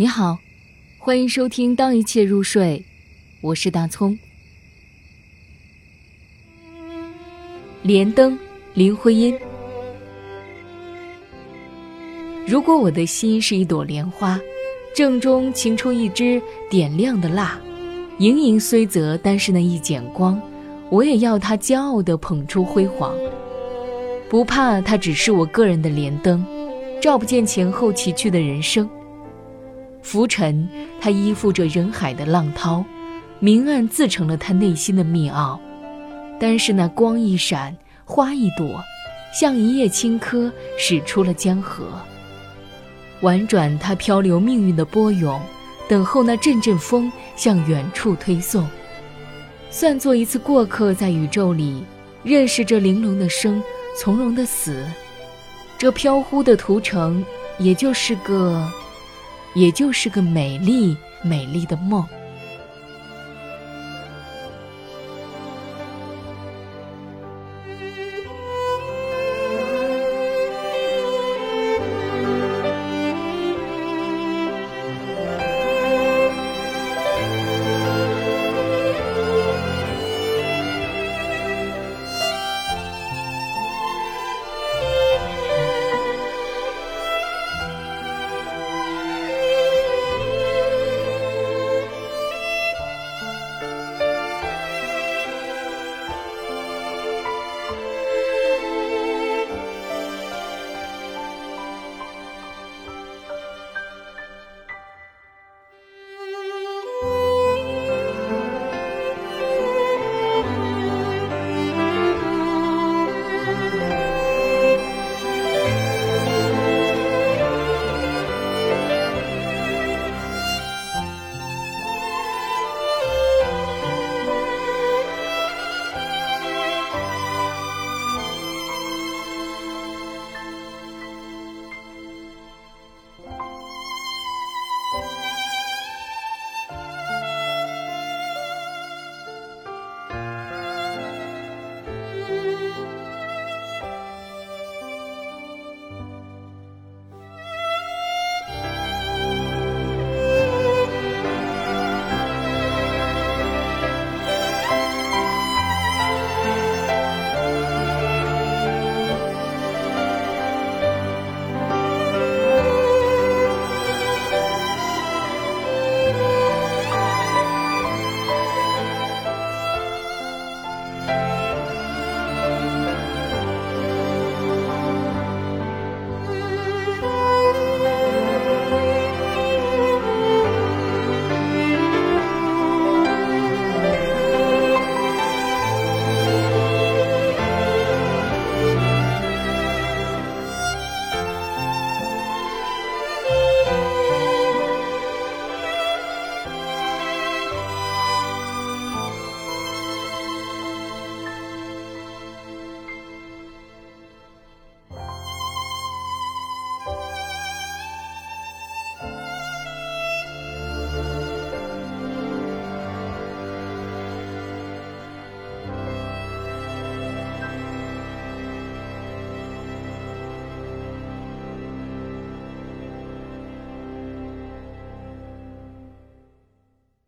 你好，欢迎收听《当一切入睡》，我是大葱。莲灯，林徽因。如果我的心是一朵莲花，正中擎出一支点亮的蜡，盈盈虽则，但是那一剪光，我也要它骄傲地捧出辉煌。不怕它只是我个人的莲灯，照不见前后崎岖的人生。浮沉，它依附着人海的浪涛；明暗自成了他内心的密奥。但是那光一闪，花一朵，像一叶青稞，驶出了江河。婉转，它漂流命运的波涌，等候那阵阵风向远处推送。算作一次过客，在宇宙里认识这玲珑的生，从容的死。这飘忽的途程，也就是个。也就是个美丽美丽的梦。